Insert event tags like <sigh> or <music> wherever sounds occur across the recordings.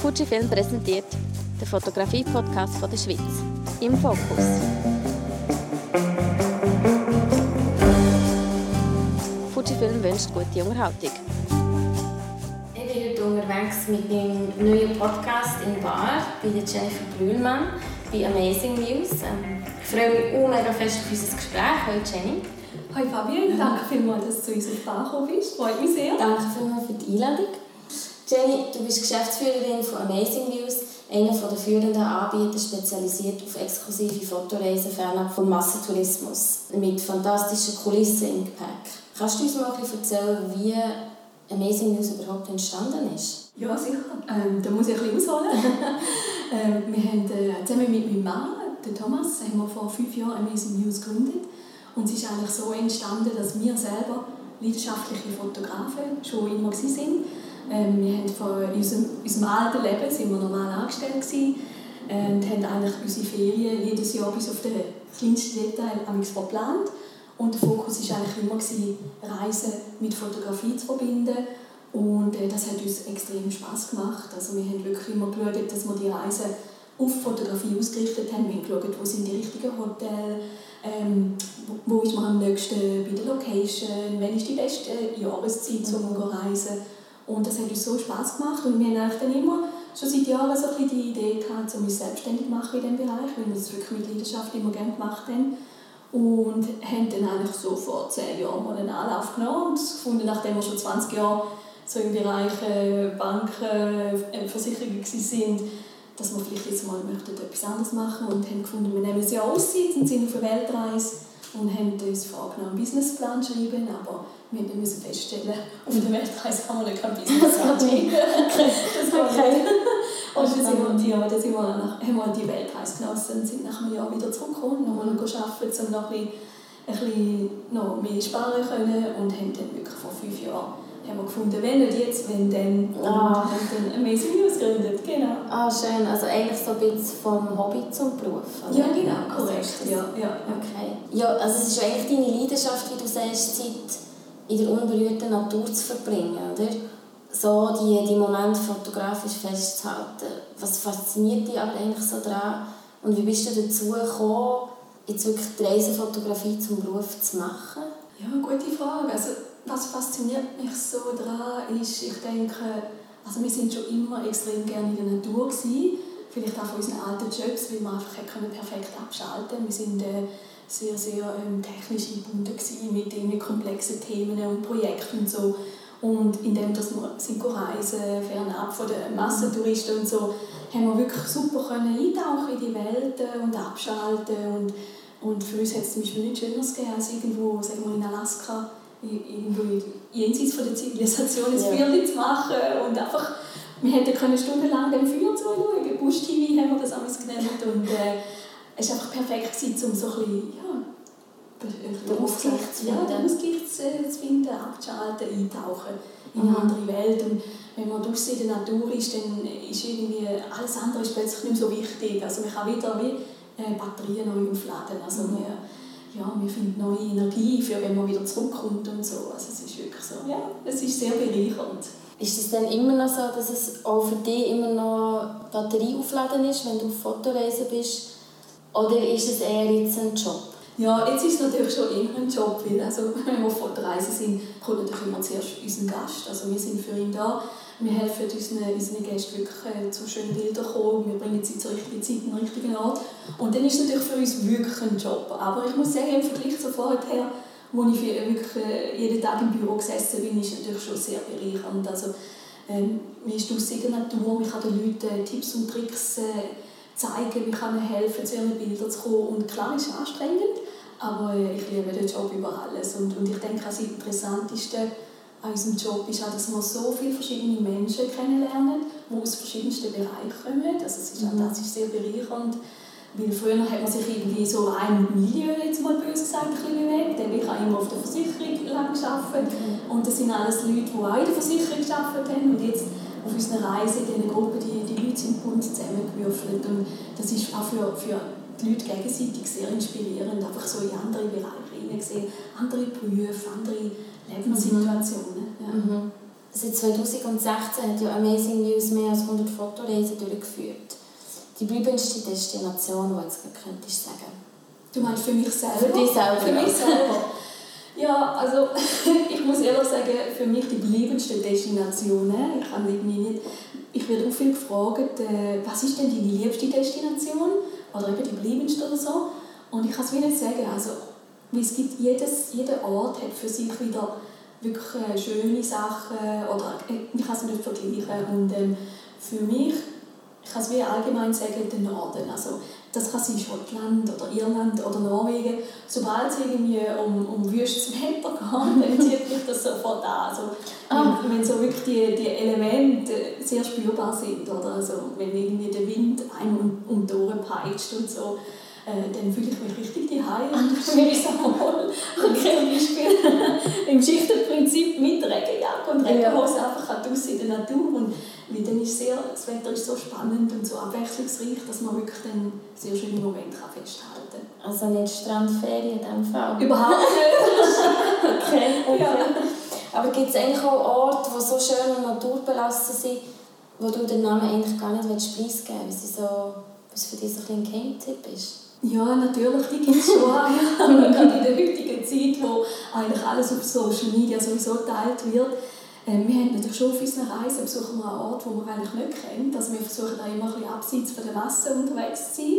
Fujifilm präsentiert den Fotografie-Podcast der Schweiz. Im Fokus. Fujifilm wünscht gute Unterhaltung. Ich bin heute unterwegs mit meinem neuen Podcast in Bar bei Jennifer Brühlmann bei Amazing News. Ähm, ich freue mich auch mega fest auf unser Gespräch. Hallo Jenny. Hi Fabian, danke vielmals, dass du zu uns auf Bar gekommen bist. Freut mich sehr. Danke vielmals für die Einladung. Jenny, du bist Geschäftsführerin von Amazing News, einer der führenden Anbieter spezialisiert auf exklusive Fotoreisen fernab vom Massentourismus mit fantastischen Kulissen im Gepäck. Kannst du uns mal erzählen, wie Amazing News überhaupt entstanden ist? Ja, sicher. Ähm, da muss ich ein bisschen ausholen. <laughs> ähm, wir haben äh, zusammen mit meinem Mann, den Thomas, haben wir vor fünf Jahren Amazing News gegründet. Und es ist eigentlich so entstanden, dass wir selber leidenschaftliche Fotografen schon immer waren ähm, wir haben von unserem, unserem alten Leben sind wir normal angestellt gewesen, äh, und haben eigentlich unsere Ferien jedes Jahr bis auf den kleinsten Detail verplant. Und der Fokus war eigentlich immer, gewesen, Reisen mit Fotografie zu verbinden. Und äh, das hat uns extrem Spass gemacht. Also wir haben wirklich immer geschaut, dass wir die Reise auf Fotografie ausgerichtet haben. Wir haben geschaut, wo sind die richtigen Hotels, ähm, wo ist man am nächsten bei der Location, wann ist die beste Jahreszeit, um zu reisen. Und das hat uns so Spass gemacht und wir haben dann immer schon seit Jahren so ein die Idee gehabt, um uns selbstständig zu machen in diesem Bereich, weil wir das wirklich mit Leidenschaft immer gerne gemacht haben. Und haben dann eigentlich so vor zehn Jahren mal einen Anlauf genommen und gefunden, nachdem wir schon 20 Jahre so im Bereich äh, Banken, äh, Versicherungen sind, dass wir vielleicht jetzt mal möchten, etwas anderes machen und haben gefunden, wir nehmen ein Jahr Auszeit und sind auf einer Weltreise und haben uns vorgenommen, einen Businessplan zu schreiben, aber wir müssen feststellen, auf der Weltreise haben wir noch keinen Businessplan <laughs> geschrieben. das war okay. <laughs> Und dann, sind wir, ja, dann sind wir nach, haben wir die Weltreise genossen und sind nach einem Jahr wieder zurückgekommen, nochmal arbeiten, um noch ein bisschen, ein bisschen noch mehr sparen können und haben dann wirklich vor fünf Jahren haben wir gefunden, wenn nicht jetzt, wenn dann. Und ah. haben dann Amazing News gegründet, genau. Ah, schön. Also eigentlich so ein bisschen vom Hobby zum Beruf, oder? Ja, genau, korrekt. Also ja, ja, Okay. Ja, also es ist eigentlich deine Leidenschaft, wie du sagst, Zeit in der unberührten Natur zu verbringen, oder? So die, die Momente fotografisch festzuhalten. Was fasziniert dich aber eigentlich so daran? Und wie bist du dazu gekommen, jetzt wirklich die Reisefotografie zum Beruf zu machen? Ja, gute Frage. Also was fasziniert mich so daran ist, ich denke, also wir sind schon immer extrem gerne in der Natur gewesen. Vielleicht auch von unseren alten Jobs, weil wir einfach perfekt abschalten konnten. Wir sind äh, sehr, sehr ähm, technisch eingebunden mit irgendwie komplexen Themen und Projekten und so. Und indem dass wir sind reisen, fernab von den Massentouristen und so, haben wir wirklich super können eintauchen in die Welt und abschalten. Und, und für uns hat es zum Beispiel nichts Schöneres gegeben, als irgendwo sagen wir, in Alaska jenseits von der Zivilisation ein ja. Zu machen und einfach, wir hätten können stundenlang dem Feuer zuschauen, Busch-TV haben wir das alles genannt und äh, es war einfach perfekt, gewesen, um so ein bisschen, ja, den Ausgleich zu finden, ja, den Ausgleich zu, finden, abzuschalten, eintauchen in eine mhm. andere Welt und wenn man draußen in der Natur ist, dann ist irgendwie alles andere ist plötzlich nicht mehr so wichtig, also man kann wieder wie äh, Batterien neu aufladen, also mhm. wir, ja, wir finden neue Energie, für wenn man wieder zurückkommt und so. Also es ist wirklich so, ja, es ist sehr bereichernd. Ist es dann immer noch so, dass es auch für dich immer noch Batterie aufladen ist, wenn du auf Fotoreise bist? Oder ist es eher jetzt ein Job? Ja, jetzt ist es natürlich schon immer ein Job, weil also, <laughs> wenn wir auf Fotoreise sind, kommt natürlich immer zuerst unser Gast. Also wir sind für ihn da wir helfen unseren, unseren Gästen wirklich äh, zu schönen Bildern kommen, wir bringen sie zur richtigen Zeit den richtigen Ort. Und dann ist es natürlich für uns wirklich ein Job. Aber ich muss sagen, im Vergleich zu vorher, wo ich wirklich äh, jeden Tag im Büro gesessen bin, ist es natürlich schon sehr bereichernd. Also, ähm, man ist aus der Natur, man kann den Leuten Tipps und Tricks äh, zeigen, wie kann man helfen, zu ihren Bildern zu kommen. Und klar, es ist anstrengend, aber äh, ich liebe den Job über alles. Und, und ich denke, das Interessanteste an unserem Job ist auch, dass wir so viele verschiedene Menschen kennenlernen, die aus verschiedensten Bereichen kommen. Also es ist, mhm. das ist sehr bereichernd. Weil früher hat man sich irgendwie so ein Milieu, jetzt mal böse gesagt, ein bisschen bewegt. Ich habe immer auf der Versicherung lang gearbeitet. Mhm. Und das sind alles Leute, die auch in der Versicherung gearbeitet haben. Und jetzt auf unserer Reise in dieser Gruppe, die, die Leute sind bunt zusammengewürfelt. Und das ist auch für, für die Leute gegenseitig sehr inspirierend, einfach so in andere Bereiche hineingesehen. Andere Berufe, andere Lebenssituationen. Ja. Mhm. Seit 2016 hat ja Amazing News mehr als 100 Fotoreisen durchgeführt. Die bleibendste Destination, die jetzt könnte ich sagen. Du meinst für mich selber? Für dich selber. Für mich selber. <laughs> Ja, also <laughs> ich muss ehrlich sagen, für mich die bleibendste Destination, ich kann irgendwie nicht, ich werde auch viel gefragt, äh, was ist denn deine liebste Destination? Oder eben die bleibendste oder so. Und ich kann es wie nicht sagen, also weil es gibt jedes, jeder Ort hat für sich wieder wirklich äh, schöne Sachen oder äh, ich kann es nicht vergleichen und ähm, für mich ich kann es wie allgemein sagen, den Norden. Also, das kann sein Schottland oder Irland oder Norwegen. Sobald es irgendwie um, um wüstes Wetter geht, <laughs> dann zieht mich das sofort an. Also, ah. wenn, wenn so wirklich die, die Elemente sehr spürbar sind. Oder also, wenn irgendwie der Wind einem um, um die Ohren peitscht und so äh, dann fühle ich mich richtig die und <laughs> fühle mich so wohl. Okay. Zum Beispiel <laughs> im Schichtenprinzip mit Regenjacke und Regenhose ja. einfach raus in der Natur. Und weil dann ist sehr, das Wetter ist so spannend und so abwechslungsreich, dass man wirklich dann sehr schöne Momente kann festhalten kann. Also nicht Strandferien in diesem Fall? Überhaupt nicht. okay, <laughs> okay. Ja. Aber gibt es eigentlich auch Orte, die so schön und naturbelassen sind, wo du den Namen eigentlich gar nicht preisgeben willst, weil so, was für dich so ein, ein Geheimtipp ist? Ja, natürlich, die gibt es schon. <laughs> Gerade in der heutigen Zeit, wo eigentlich alles auf Social Media sowieso geteilt wird. Ähm, wir haben natürlich schon auf unseren Reisen besuchen wir einen Ort, den wir eigentlich nicht kennen. Also wir versuchen auch immer ein bisschen abseits von der Masse unterwegs zu sein.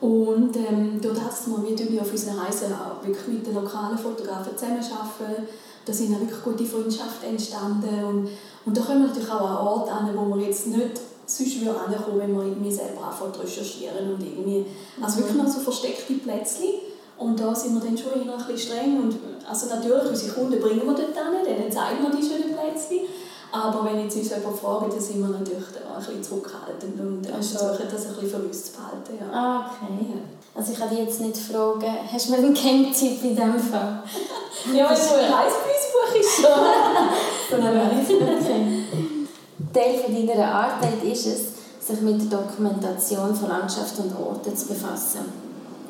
Und ähm, dort hat es wir auf unseren Reisen auch wirklich mit den lokalen Fotografen zusammenarbeiten. Da sind auch wirklich gute Freundschaften entstanden. Und, und da kommen wir natürlich auch an Orte an, wo wir jetzt nicht sonst würde ankommen, wenn wir irgendwie selber anfangen recherchieren und irgendwie, also wirklich noch so versteckte Plätzchen. Und da sind wir dann schon eher ein bisschen streng. Und, also natürlich, unsere Kunden bringen wir dort hin, denen zeigen wir die schönen Plätzchen. Aber wenn jetzt uns jemand fragt, dann sind wir natürlich ein bisschen zurückhaltend und also. versuchen das ein bisschen für uns zu behalten. Ja. Ah, okay. Ja. Also ich kann dich jetzt nicht fragen, hast du mir einen Camp-Tipp in diesem Fall? <laughs> ja, du ein Reisebüsbuch ist schon. <laughs> okay. Teil von deiner Arbeit ist es, sich mit der Dokumentation von Landschaft und Orten zu befassen.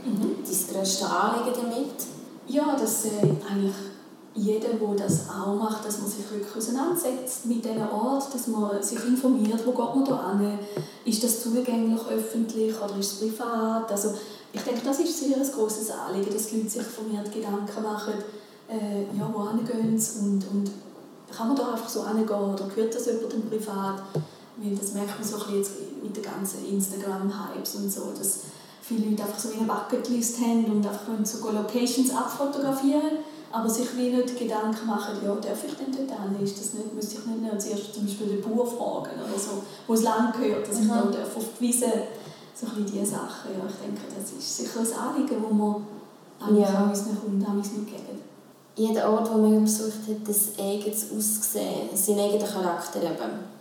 Mhm. Dein grösstes Anliegen damit? Ja, dass äh, eigentlich jeder, der das auch macht, dass man sich wirklich auseinandersetzt mit diesem Ort, dass man sich informiert, wo geht man da hin, ist das zugänglich öffentlich oder ist es privat. Also ich denke, das ist sehr ein grosses Anliegen, dass die Leute sich vermehrt Gedanken machen, äh, ja, wohin gehen sie und, und kann man da einfach so hingehen oder gehört das jemandem privat? Weil das merkt man so ein jetzt mit den ganzen Instagram-Hypes und so, dass viele Leute einfach so eine Bucketlist haben und einfach so Locations abfotografieren, aber sich wie nicht Gedanken machen, ja, darf ich denn dort hin? Ist das nicht, müsste ich nicht zuerst zum Beispiel den Bauer fragen oder so, wo es lang gehört, dass ich mhm. da auf die Wiese, so ein diese Sachen. Ja, ich denke, das ist sicher ein Anliegen, das wir ja. unseren Kunden mitgeben jeder Ort, den man besucht hat, ein eigenes Aussehen, seinen eigenen Charakter eben.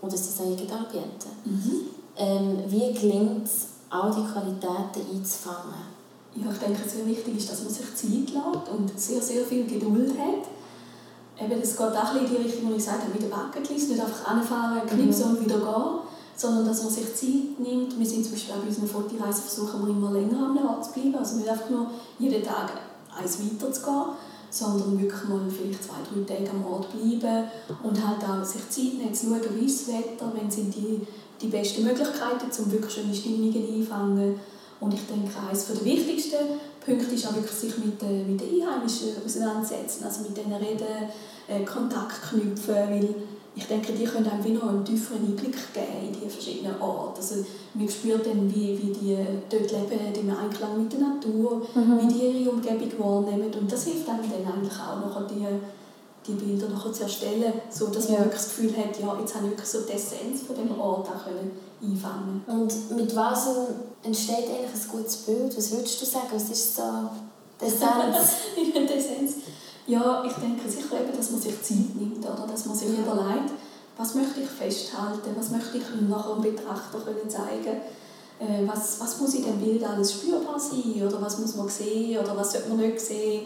Oder sein eigenes Ambiente. Mhm. Ähm, wie gelingt es, all diese Qualitäten einzufangen? Ja, ich denke, sehr wichtig ist, dass man sich Zeit lässt und sehr, sehr viel Geduld hat. Eben, das geht auch in die Richtung, wo ich gesagt habe, mit der Bucketlist, nicht einfach anfahren, knipsen mhm. und wieder gehen, sondern dass man sich Zeit nimmt. Wir sind zum Beispiel bei unseren Fotoreisen versuchen wir immer länger am Ort zu bleiben, also nicht einfach nur jeden Tag eins weiter zu gehen, sondern wirklich mal vielleicht zwei, drei Tage am Ort bleiben und halt auch sich Zeit nehmen, zu schauen, wie das Wetter, wenn sind die, die besten Möglichkeiten, um wirklich schöne Stimmungen einzufangen. Und ich denke, eines der wichtigsten Punkte ist auch wirklich, sich mit, den, mit den Einheimischen auseinandersetzen, also mit denen reden, äh, Kontakt knüpfen, weil ich denke, die können einem wie noch einen tieferen Einblick geben in die verschiedenen Orte. Also man spürt dann, wie, wie die dort leben, im Einklang mit der Natur, mhm. wie die ihre Umgebung wahrnehmen. Und das hilft einem dann eigentlich auch noch die, die Bilder nachher zu erstellen, so dass man wirklich das Gefühl hat, ja, jetzt habe ich wirklich so die Essenz von dem Ort auch können einfangen Und mit was entsteht eigentlich ein gutes Bild? Was würdest du sagen? Was ist so die <laughs> Essenz? die Essenz? Ja, ich denke sicher man sich Zeit nimmt, oder? dass man sich ja. überlegt, was möchte ich festhalten, was möchte ich nachher dem Betrachter können zeigen äh, was, was muss in dem Bild alles spürbar sein oder was muss man sehen oder was sollte man nicht sehen.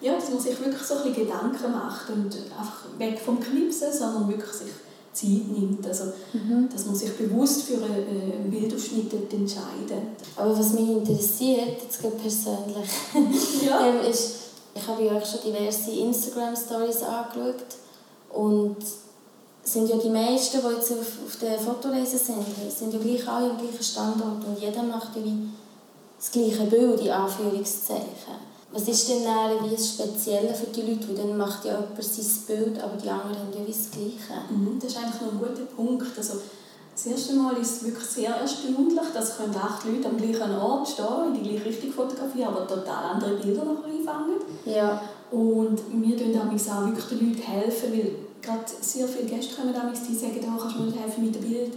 Ja, dass man sich wirklich so ein bisschen Gedanken macht und einfach weg vom Knipsen, sondern wirklich sich Zeit nimmt. Also, mhm. dass man sich bewusst für einen Bildausschnitt entscheidet. Aber was mich interessiert, jetzt persönlich, ja. <laughs> ähm, ist, ich habe ja auch schon diverse Instagram-Stories angeschaut und sind ja die meisten, die jetzt auf, auf der Fotoreise sind, sind ja gleich alle am gleichen Standort und jeder macht ja wie das gleiche Bild, in Anführungszeichen. Was ist denn dann wie das Spezielle für die Leute? Weil dann macht ja jemand sein Bild, aber die anderen haben ja wie das Gleiche. Mhm, das ist eigentlich noch ein guter Punkt. Also, das erste Mal ist es wirklich sehr erstaunlich, dass können acht Leute am gleichen Ort stehen, in die gleiche Richtung fotografieren, aber total andere Bilder noch einfangen. Ja. Und wir helfen auch wirklich den Leuten helfen, weil gerade sehr viele Gäste kommen die sagen, oh, kannst du mir helfen mit der Bild,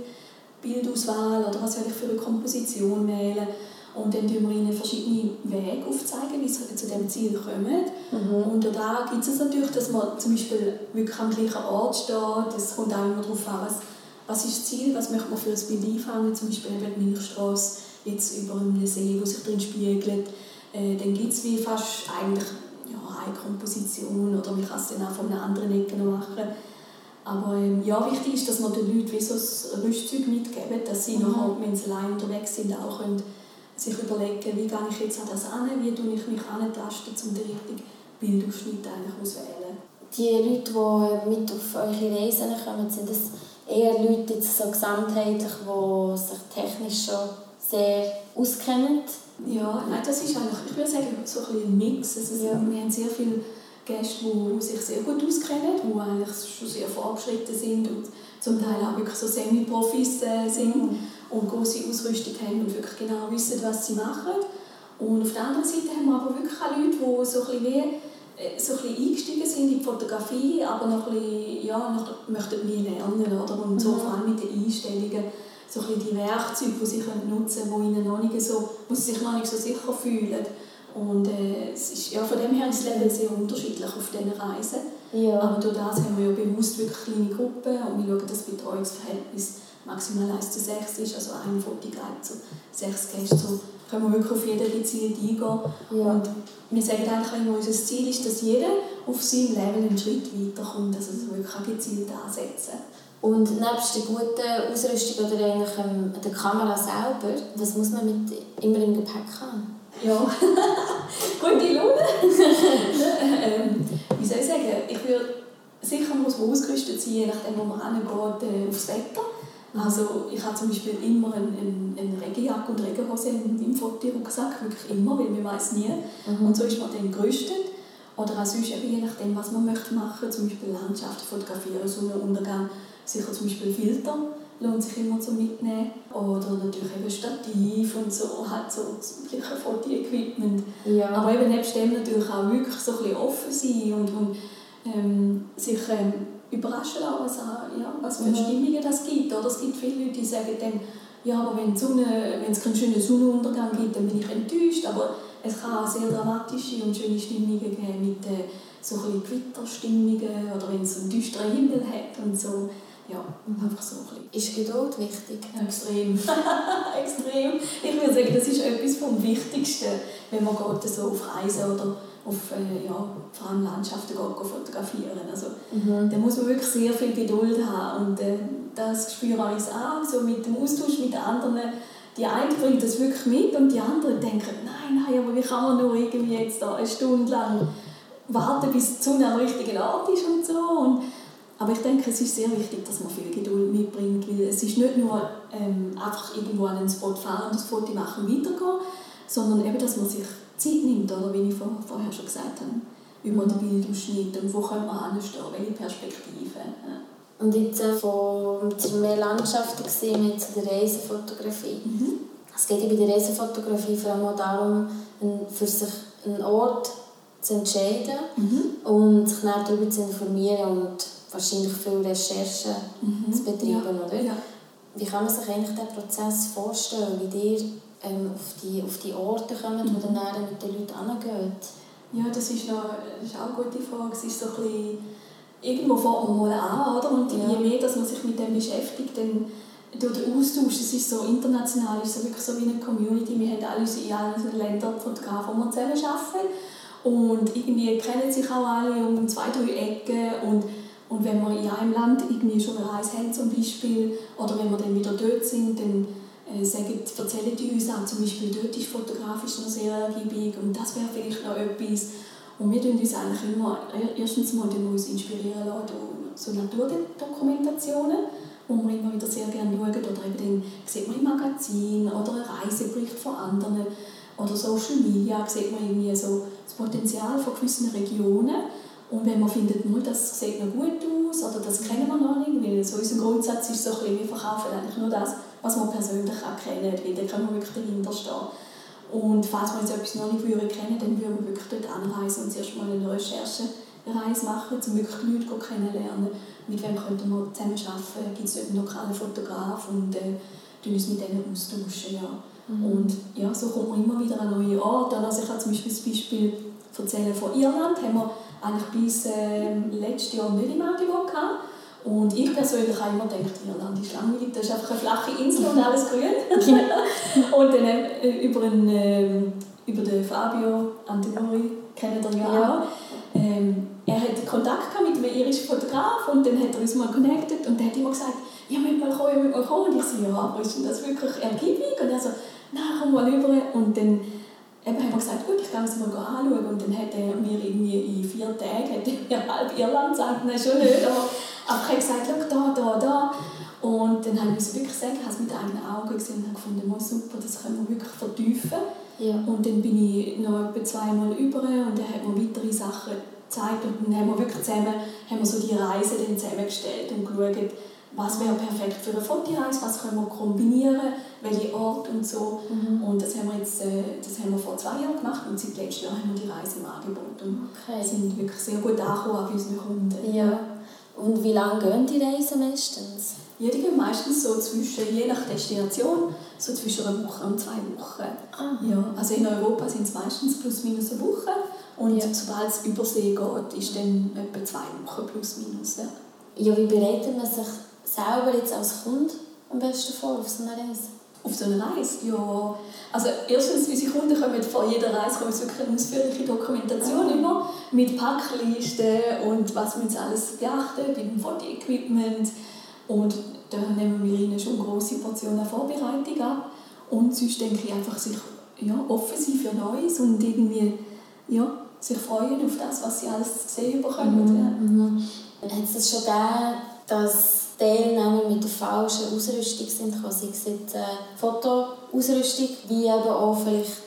Bildauswahl oder was soll ich für eine Komposition wählen. Und dann zeigen wir ihnen verschiedene Wege aufzeigen, wie sie zu diesem Ziel kommen. Mhm. Und da gibt es natürlich, dass man zum Beispiel wirklich am gleichen Ort steht. Es kommt auch immer darauf an, was, was ist das Ziel, was möchte man für ein Bild einfangen. Zum Beispiel eben die Milchstraße, jetzt über einem See, wo sich drin spiegelt. Äh, dann gibt es wie fast eigentlich ja, eine Komposition oder man kann es dann auch von einer anderen Ecke machen. Aber ähm, ja, wichtig ist, dass man den Leuten wie so ein Rüstzeug mitgeben, dass sie mhm. nachher, wenn sie allein unterwegs sind, auch können sich überlegen, wie gehe ich jetzt an das an, wie tue ich mich antasten, um den richtigen Bildausschnitt eigentlich auswählen. Die Leute, die mit auf eure Reisen kommen, sind das eher Leute jetzt so gesamtheitlich, die sich technisch schon sehr auskennen? Ja, nein, das ist eigentlich, ich würde sagen, so ein, ein Mix. Also, ja. Wir haben sehr viele Gäste, die sich sehr gut auskennen, die eigentlich schon sehr fortgeschritten sind und zum Teil auch wirklich so Semi-Profis äh, sind. Mhm und große Ausrüstung haben und wirklich genau wissen, was sie machen. Und auf der anderen Seite haben wir aber wirklich auch Leute, die so ein bisschen, wie, so ein bisschen eingestiegen sind in die Fotografie, aber noch ein bisschen, ja, noch möchten nie lernen. Oder? Und so mhm. vor allem mit den Einstellungen, so ein bisschen die Werkzeuge, die sie können nutzen können, ihnen noch nicht so, wo sie sich noch nicht so sicher fühlen. Und äh, es ist, ja, von dem her ist das Level sehr unterschiedlich auf diesen Reisen. Ja. Aber durch das haben wir ja bewusst wirklich kleine Gruppen und wir schauen das Betreuungsverhältnis maximal 1 zu 6 ist, also ein Fotoguide zu sechs Gästen. So können wir wirklich auf jeden gezielt eingehen. Ja. Und wir sagen eigentlich immer, unser Ziel ist, dass jeder auf seinem Level einen Schritt weiterkommt, also dass wir wirklich gezielt ansetzen. Und nebst der guten Ausrüstung oder eigentlich ähm, der Kamera selber, was muss man mit immer im Gepäck haben? Ja, <laughs> gute Laune. <laughs> ähm, wie soll ich sagen, ich würde sicher muss man ausgerüstet sein, je nachdem, wo man hingeht, äh, aufs Wetter. Also ich habe zum Beispiel immer eine, eine, eine Regenjacke und Regenhose im Fotorucksack, wirklich immer, weil man weiß nie. Mhm. Und so ist man dann gerüstet. Oder auch sonst eben, je nachdem, was man möchte machen zum Beispiel Landschaft fotografieren, Sonnenuntergang, sicher zum Beispiel Filter lohnt sich immer zu mitnehmen. Oder natürlich eben Stativ und so, halt so ein Fotoequipment. Ja. Aber eben nebst dem natürlich auch wirklich so ein bisschen offen sein und, und ähm, sich ähm, überraschen lassen, was, ja, was für mhm. Stimmungen das gibt. Oder es gibt viele Leute, die sagen dann, ja, aber wenn es keinen schönen Sonnenuntergang gibt, dann bin ich enttäuscht. Aber es kann auch sehr dramatische und schöne Stimmungen geben mit äh, so ein Gewitterstimmungen oder wenn es einen düsteren Himmel hat und so. Ja, einfach so ein Ist Geduld wichtig? Extrem. <laughs> Extrem. Ich würde sagen, das ist etwas vom Wichtigsten, wenn man geht so auf Reisen oder auf äh, ja, vor allem Landschaften fotografieren. Also, mhm. Da muss man wirklich sehr viel Geduld haben und äh, das spüre ich auch, so mit dem Austausch mit den anderen. Die einen bringen das wirklich mit und die anderen denken, nein, nein, aber wie kann man nur irgendwie jetzt da eine Stunde lang warten, bis die Sonne am richtigen Ort ist und so. Und, aber ich denke, es ist sehr wichtig, dass man viel Geduld mitbringt, weil es ist nicht nur ähm, einfach irgendwo an einen Spot fahren, das Foto machen, weitergehen, sondern eben, dass man sich Zeit nimmt, oder wie ich vorher schon gesagt habe, über den Bildausschnitt und wo könnte man hinstehen, welche Perspektive. Ja. Und jetzt äh, von mehr Landschaften gesehen mit zu der Reisefotografie. Mhm. Es geht bei der Reisefotografie vor allem darum, für sich einen Ort zu entscheiden mhm. und sich dann darüber zu informieren und wahrscheinlich viel Recherchen mhm. zu betreiben, ja. oder? Ja. Wie kann man sich eigentlich diesen Prozess vorstellen, wie ihr ähm, auf, die, auf die Orte kommen, mhm. wo dann mit den Leuten hingeht? Ja, das ist, noch, das ist auch eine gute Frage. Es ist so ein bisschen, irgendwo fängt man mal an, oder? Und ja. je mehr dass man sich mit dem beschäftigt, dann durch den Austausch, es ist so international, es ist so wirklich so wie eine Community. Wir haben alle in allen Ländern Fotografen, die wir zusammen arbeiten. Und irgendwie kennen sich auch alle um zwei, drei Ecken. Und, und wenn wir in einem Land irgendwie schon eine Reise haben zum Beispiel, oder wenn wir dann wieder dort sind, dann sagen, erzählen die uns auch zum Beispiel, dort ist fotografisch noch sehr ergiebig und das wäre vielleicht noch etwas. Und wir tun uns eigentlich immer, erstens mal uns inspirieren lassen so Naturdokumentationen, wo wir immer wieder sehr gerne schauen. Oder eben dann sieht man im Magazin oder einen Reisebericht von anderen. Oder Social Media sieht man irgendwie so das Potenzial von gewissen Regionen. Und wenn man findet, nur das sieht noch gut aus oder das kennen wir noch nicht, weil so unser Grundsatz ist so ein bisschen, wir verkaufen eigentlich nur das, was man persönlich auch kennt, weil dann können wir wirklich dahinter stehen. Und falls wir jetzt etwas noch nicht würden kennen, dann würden wir wirklich dort anreisen und zuerst mal eine Recherchereise machen, um wirklich die Leute kennenlernen. Mit wem könnten wir zusammen arbeiten? Gibt es dort einen lokalen Fotograf? Und äh, uns mit denen austauschen. Ja. Mhm. Und ja, so kommt man immer wieder an neue Orte. Also ich habe zum Beispiel das Beispiel erzählen von Irland. Haben wir eigentlich bis äh, letztes Jahr nicht im Angebot gehabt. Und ich persönlich habe immer gedacht, Irland ist langweilig, das ist einfach eine flache Insel und alles grün. <laughs> und dann äh, über, einen, äh, über den Fabio Antenori, kennt ihr ja, ja. auch. Ähm, er hatte Kontakt mit einem irischen Fotograf und dann hat er uns mal connected und er hat immer gesagt, ja, müsst mal kommen, müsst mal kommen. Und ich so, ja, aber ist das wirklich ergiebig? Und er so, nein, komm mal rüber. Und dann eben haben wir gesagt, gut, ich gehe es mal anschauen. Und dann hat er mir irgendwie in vier Tagen hat er mir halb Irland gesagt, nein, schon nicht, aber, ich habe gesagt, schau, da, da, da. Und dann habe ich wirklich sagen, ich habe es mit eigenen Augen gesehen und habe gefunden, oh, super, das können wir wirklich vertiefen. Ja. Und dann bin ich noch etwa zweimal über und dann hat mir weitere Sachen gezeigt und dann haben wir wirklich zusammen haben wir so die Reise dann zusammengestellt und geschaut, was wäre perfekt für eine Fotoreise, was können wir kombinieren, welche Ort und so. Mhm. Und das haben, wir jetzt, äh, das haben wir vor zwei Jahren gemacht und seit letztem Jahr haben wir die Reise im Angebot und okay. sind wirklich sehr gut angekommen bei unseren Kunden. Ja. Und wie lange gehen die Reisen meistens? Ja, die gehen meistens so zwischen, je nach Destination, so zwischen einer Woche und zwei Wochen. Ah. Ja, also in Europa sind es meistens plus minus eine Woche und ja. sobald es über See geht, ist dann etwa zwei Wochen plus minus. Ja. ja, wie bereitet man sich selber jetzt als Kunde am besten vor auf so eine Reise? Auf so eine Reise? Ja. Also erstens, unsere Kunden kommen vor jeder Reise kommen wirklich eine ausführliche Dokumentation ah. immer mit Packlisten und was wir jetzt alles beachten beim Fotoequipment. Und da nehmen wir ihnen schon große Portionen Vorbereitung ab. Und sonst denke ich einfach, sich ja, offen sein für Neues und irgendwie ja, sich freuen auf das, was sie alles sehen bekommen. Mhm. Mhm. Hat es das schon gegeben, dass Teilnehmer mit der falschen Ausrüstung sind, sei es jetzt Fotoausrüstung, wie eben auch vielleicht,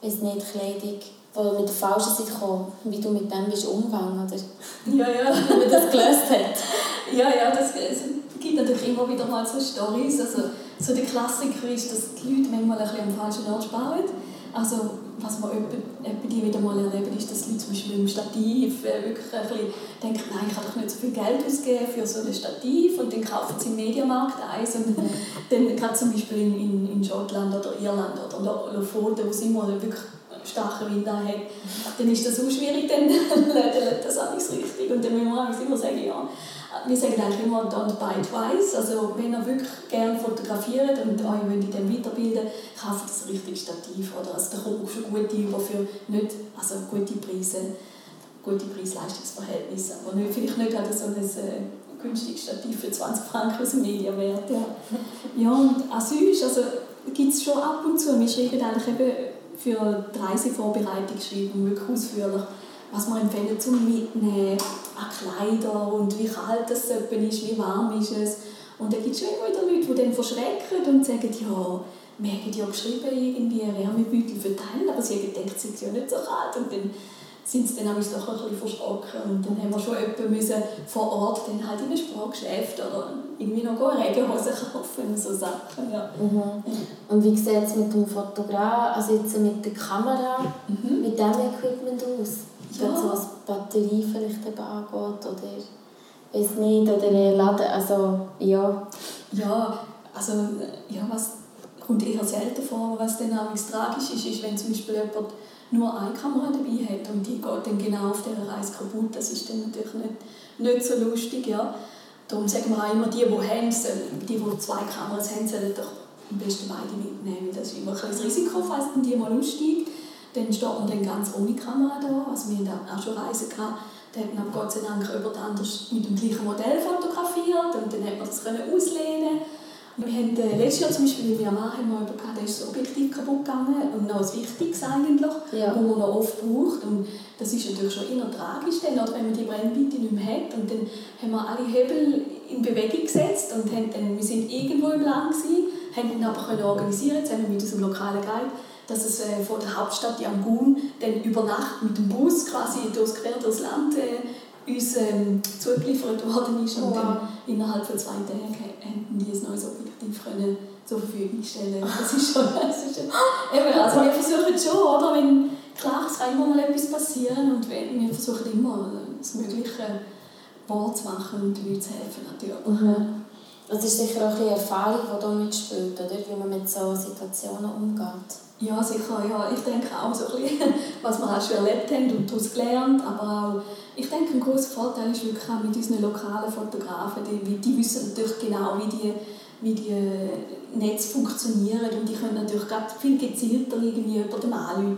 weiß nicht, Kleidung, die mit der falschen Seite kommen, wie du mit dem bist umgegangen, oder? Ja, ja. <laughs> wie man das gelöst hat. Ja, ja, das, es gibt natürlich immer wieder mal so Storys. Also, so der Klassiker ist, dass die Leute manchmal ein bisschen am falschen Ort sparen. Also, was man etwa die wieder mal erleben, ist, dass Leute zum Beispiel im Stativ äh, wirklich ein bisschen denken, nein, ich kann doch nicht so viel Geld ausgeben für so ein Stativ und dann kaufen sie im Mediamarkt eins und <laughs> dann gerade zum Beispiel in, in, in Schottland oder Irland oder Lofoten, wo es immer wirklich starken Wind hat, dann ist das so schwierig, dann <laughs> lädt das alles richtig und dann müssen wir immer sagen, ja, wir sagen eigentlich immer «don't buy twice». Also wenn ihr wirklich gerne fotografiert und euch in dem weiterbilden kauft das richtige Stativ. Oder? Also da kommt schon gute über für nicht, also gute Preise, gute Preis-Leistungsverhältnisse. Aber nicht, vielleicht nicht gerade so ein äh, günstiges Stativ für 20 Franken aus dem Medienwert. Ja. ja, und auch also gibt es schon ab und zu, wir schreiben eigentlich eben für die Reisevorbereitung wirklich ausführlich was wir empfehlen zum Mitnehmen an Kleider und wie kalt es ist, wie warm ist es. Und dann gibt es schon immer wieder Leute, die dann verschrecken und sagen, ja, wir haben ja geschrieben, irgendwie Wärmebeutel verteilen, aber sie haben gedacht, es ist ja nicht so kalt. Und dann sind sie dann auch doch ein bisschen verschrocken. Und dann haben wir schon jemanden müssen vor Ort dann halt in ein Sprachgeschäft oder irgendwie noch eine Regenhose kaufen und so Sachen. Ja. Mhm. Und wie sieht es mit dem Fotograf, also jetzt mit der Kamera, mhm. mit dem Equipment aus? Ja. so was Batterie vielleicht eben angeht oder weiß nicht, oder Laden, also ja. Ja, also ja, was kommt eher selten vor, was dann auch tragisch ist, ist, wenn zum Beispiel jemand nur eine Kamera dabei hat und die geht dann genau auf dieser Reise kaputt, das ist dann natürlich nicht, nicht so lustig, ja. Darum sagen wir auch immer, die, die haben, die, die zwei Kameras haben, sollen doch am besten beide mitnehmen, das ist immer ein das Risiko, falls dann die mal aussteigt dann steht man dann ganz ohne Kamera da. Also wir hatten auch schon Reisen gehabt, da hat man Gott sei Dank jemand anders mit dem gleichen Modell fotografiert und dann hat man das können auslehnen Wir haben äh, letztes Jahr zum Beispiel meinem Mann haben wir gehabt, da ist das Objektiv kaputt gegangen und noch etwas Wichtiges eigentlich, Ja. wo man noch oft braucht. Und das ist natürlich schon eher tragisch, dann, oder, wenn man die Brennweite nicht mehr hat. Und dann haben wir alle Hebel in Bewegung gesetzt und haben dann, wir sind irgendwo im Land gewesen, haben dann aber können organisieren zusammen mit unserem lokalen Guide, dass es äh, von der Hauptstadt Yangon dann über Nacht mit dem Bus quasi durchs quer durchs Land äh, uns ähm, zugeliefert worden ist und Wow. dann innerhalb von zwei Tagen hätten die ein neues Objektiv können zur Verfügung stellen Das ist schon... <laughs> Das ist schon eben, also wir versuchen schon, oder? Wenn, klar, es kann immer mal etwas passieren und wenn, wir versuchen immer das Mögliche wahrzumachen und den Leuten zu helfen natürlich. Mhm. Das ist sicher auch ein bisschen Erfahrung, die da mitspielt, oder? wie man mit solchen Situationen umgeht. Ja, sicher. Ja. Ich denke auch so ein bisschen, <laughs> was wir auch schon erlebt haben und daraus gelernt. Aber auch, ich denke, ein großer Vorteil ist wirklich auch mit unseren lokalen Fotografen. Die, die wissen natürlich genau, wie die, wie die Netze funktionieren. Und die können natürlich gerade viel gezielter irgendwie jemandem anrufen.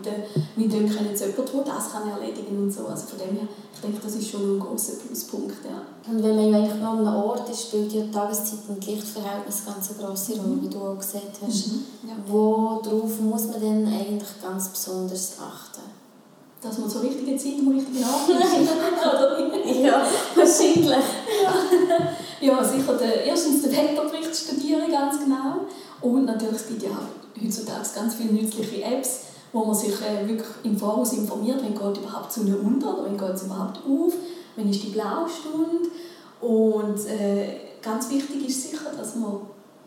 Mit dem können sie jemanden, der das kann erledigen und so. Also von dem her, ich denke, das ist schon ein großer Pluspunkt. Ja. Und wenn man ja eigentlich noch an einem Ort ist, spielt ja die Tageszeit und die Lichtverhältnisse ganz eine grosse Rolle, wie du auch gesehen hast. Ja. Worauf muss man denn eigentlich ganz besonders achten? Dass man zur richtigen Zeit am richtigen Ort ist. <laughs> Oder? Ja, wahrscheinlich. Ja, sicher der, erstens den Wetterbericht studieren, ganz genau. Und natürlich, es gibt ja heutzutage ganz viele nützliche Apps, wo man sich äh, wirklich im Voraus informiert, wenn geht überhaupt die Sonne unter oder wenn geht es überhaupt auf, wenn ist die Blaustunde. Und äh, ganz wichtig ist sicher, dass man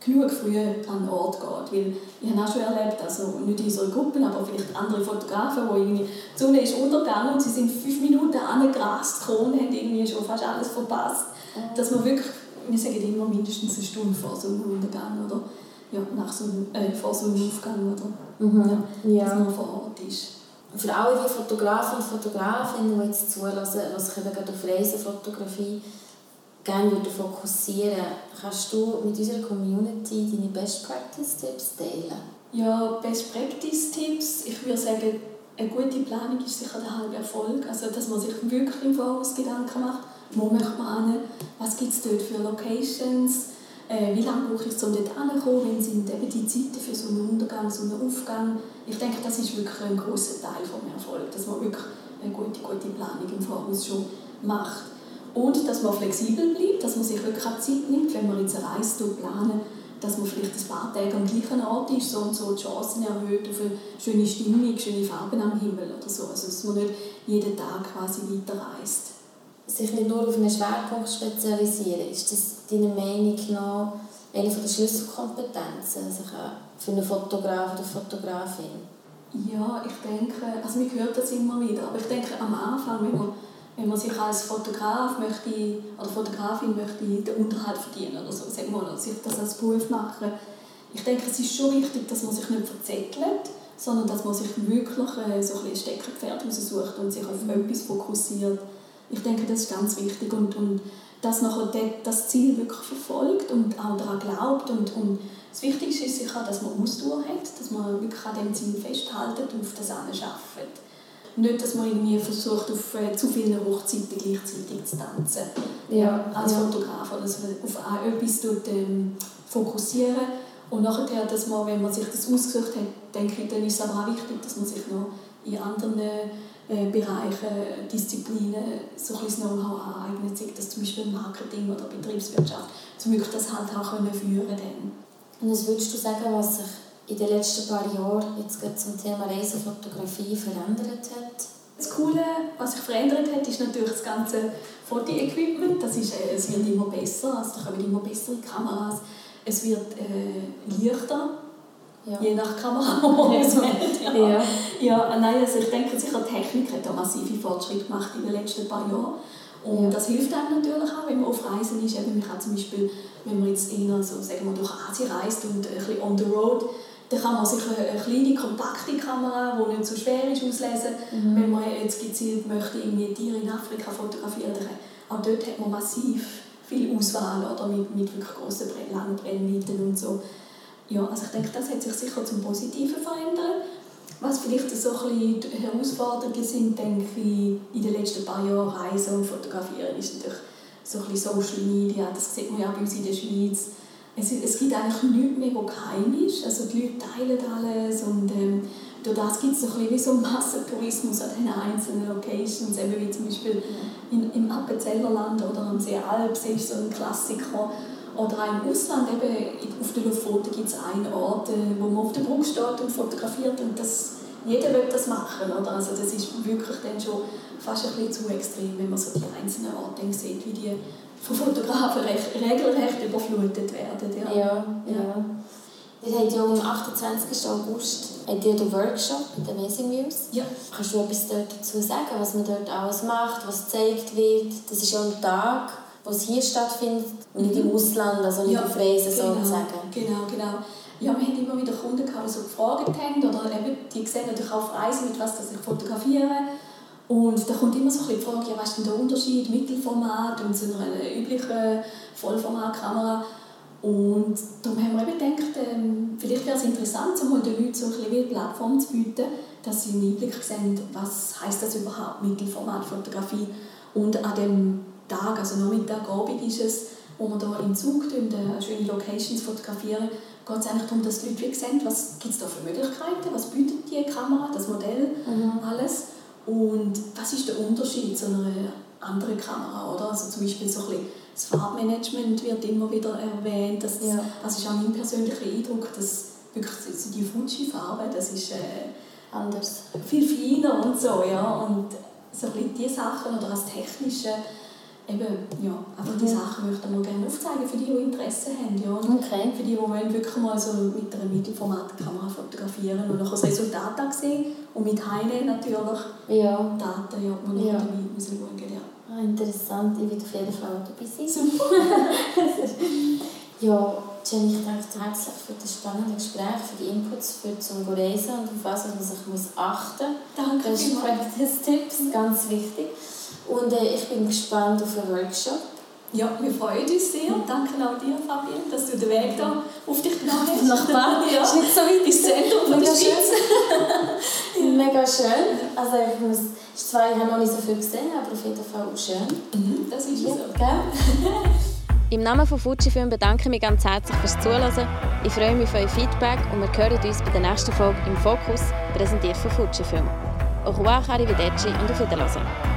genug früh an den Ort geht. Weil ich habe auch schon erlebt, also nicht in unserer Gruppe, aber vielleicht andere Fotografen, wo irgendwie die Sonne ist untergegangen und sie sind fünf Minuten angerast gekommen und haben irgendwie schon fast alles verpasst. Dass man wirklich, wir sagen immer mindestens eine Stunde vor Sonnenuntergang oder ja, nach Sonne, äh, vor Sonnenaufgang oder Mhm. ja, dass Ja. man vor Ort ist. Für alle die Fotografen und Fotografinnen, die jetzt zulassen, was sich eben gerade auf Reisefotografie gerne würde fokussieren kannst du mit unserer Community deine Best Practice Tipps teilen? Ja, Best Practice Tipps. Ich würde sagen, eine gute Planung ist sicher der halbe Erfolg. Also, dass man sich wirklich im Voraus Gedanken macht, wo möchte man hin, was gibt es dort für Locations, äh, wie lange brauche ich, um dort hinzukommen, wenn sind eben die Zeiten für so einen Untergang, so einen Aufgang. Ich denke, das ist wirklich ein großer Teil vom Erfolg, dass man wirklich eine gute, gute Planung im Voraus schon macht. Und dass man flexibel bleibt, dass man sich wirklich auch Zeit nimmt, wenn man jetzt eine Reise planen dass man vielleicht ein paar Tage am gleichen Ort ist so und so die Chancen erhöht auf eine schöne Stimmung, schöne Farben am Himmel oder so. Also dass man nicht jeden Tag quasi weiterreist. Sich nicht nur auf einen Schwerpunkt spezialisieren, ist das deiner Meinung nach eine der Schlüsselkompetenzen auch für einen Fotograf oder Fotografin? Ja, ich denke, also man hört das immer wieder, aber ich denke am Anfang, wenn man, wenn man sich als Fotograf möchte, oder Fotografin möchte den Unterhalt verdienen oder so, sagen wir, oder sich das als Beruf machen, ich denke, es ist schon wichtig, dass man sich nicht verzettelt, sondern dass man sich wirklich äh, so ein Steckerpferd raussucht und sich auf etwas fokussiert. Ich denke, das ist ganz wichtig und, und dass de- das Ziel wirklich verfolgt und auch daran glaubt und, und das Wichtigste ist sicher, dass man Ausdauer hat, dass man wirklich an dem Ziel festhält und auf das arbeitet. Nicht, dass man irgendwie versucht, auf äh, zu vielen Hochzeiten gleichzeitig zu tanzen. Ja, Als ja. Fotograf, oder dass man auf etwas tut, ähm, fokussieren und nachher, dass man, wenn man sich das ausgesucht hat, denke ich, dann ist es aber auch wichtig, dass man sich noch in anderen Bereichen, Disziplinen so ein bisschen Know-how aneignet, sei das zum Beispiel Marketing oder Betriebswirtschaft, um wirklich das halt auch können führen können. Und was würdest du sagen, was sich in den letzten paar Jahren jetzt gerade zum Thema Reisefotografie verändert hat? Das Coole, was sich verändert hat, ist natürlich das ganze Fotoequipment. Das ist, äh, es wird immer besser, also da kommen immer bessere Kameras. Es wird äh, leichter, Ja. je nach Kamera, <laughs> die. Ja. Ja. Ja, nein, also ich denke, sicher die Technik hat da massive Fortschritte gemacht in den letzten paar Jahren. Und Ja. das hilft einem natürlich auch, wenn man auf Reisen ist. Eben, man kann zum Beispiel, wenn man jetzt eher so, sagen wir, durch Asien reist und ein bisschen on the road, dann kann man sich eine, eine kleine, kompakte Kamera, die nicht so schwer ist, auslesen. Wenn man jetzt gezielt möchte, irgendwie Tiere in Afrika fotografieren, dann auch dort hat man massiv viel Auswahl oder mit, mit wirklich grossen, Brennweiten und so. Ja, also ich denke, das hat sich sicher zum Positiven verändert. Was vielleicht so ein bisschen Herausforderungen sind, denke ich, in den letzten paar Jahren Reisen und Fotografieren, ist natürlich so ein bisschen Social Media. Das sieht man ja auch bei uns in der Schweiz. es, es gibt eigentlich nichts mehr, was geheim ist. Also die Leute teilen alles und ähm, durch das gibt es so ein bisschen wie so Massentourismus an den einzelnen Locations, eben wie zum Beispiel in, im Appenzellerland oder am See Alpsee ist so ein Klassiker. Oder auch im Ausland, eben auf der Luftfoto gibt es einen Ort, äh, wo man auf der Brücke steht und fotografiert und das, jeder will das machen. Oder? Also das ist wirklich dann schon fast ein bisschen zu extrem, wenn man so die einzelnen Orte sieht, wie die von Fotografen recht, regelrecht überflutet werden. Ja, ja. ja. Ihr habt ja am 28. August den Workshop mit den Amazing Muse. Ja. Kannst du etwas dazu sagen, was man dort alles macht, was gezeigt wird? Das ist ja ein Tag, was hier stattfindet und nicht im mhm. Ausland, also nicht ja, auf Reisen genau, sozusagen. Genau, genau. Ja, wir haben immer wieder Kunden gehabt, die so gefragt haben, oder eben, die sehen natürlich auch auf Reisen, mit was sie fotografieren. Und da kommt immer so ein bisschen die Frage, ja, was ist denn der Unterschied, Mittelformat und so einer üblichen Vollformatkamera? Und darum haben wir eben gedacht, ähm, vielleicht wäre es interessant, um den Leuten so ein bisschen eine Plattform zu bieten, dass sie einen Einblick sehen, was heisst das überhaupt, Mittelformatfotografie. Und an dem Tag, also Nachmittag, Abend ist es, wo wir hier im Zug äh, schöne Locations fotografieren, geht es eigentlich darum, dass die Leute sehen, was gibt es da für Möglichkeiten, was bietet die Kamera, das Modell, mhm. alles. Und was ist der Unterschied zu einer anderen Kamera, oder? Also zum Beispiel so ein bisschen das Farbmanagement wird immer wieder erwähnt. Das, ja. das ist auch mein persönlicher Eindruck, dass wirklich die Fuji-Farbe, das ist äh, anders, viel feiner und so, ja. Und so ein bisschen diese Sachen oder das Technische, eben, ja, einfach die Sachen möchten wir gerne aufzeigen für die, die Interesse haben. Ja. Und okay. Für die, die wollen wirklich mal so mit einer Mittelformatkamera fotografieren und noch das Resultat sehen und mit Heine natürlich ja. Daten, ja, die wir ja. dabei müssen schauen ja. Ah, interessant, ich werde auf jeden Fall dabei sein. Super. <laughs> ja, Jenny, ich danke dir herzlich für das spannende Gespräch, für die Inputs für zum Reisen und auf was man sich muss achten muss. Danke Best Practice-Tipps, ganz wichtig. Und äh, ich bin gespannt auf den Workshop. Ja, wir freuen uns sehr. Danke auch dir, Fabian, dass du den Weg da auf dich genommen hast. Nach Bern, ja. ist nicht so weit ins Zentrum von der Schweiz. <laughs> Mega schön. Also ich muss, zwar, ich habe noch nicht so viel gesehen, aber auf jeden Fall auch schön. Mhm, das ist ja, so. Gell? <laughs> Im Namen von Fujifilm bedanke ich mich ganz herzlich fürs Zuhören. Ich freue mich auf euer Feedback und wir hören uns bei der nächsten Folge im Fokus, präsentiert von Fujifilm. Au revoir, arrivederci und auf Wiedersehen.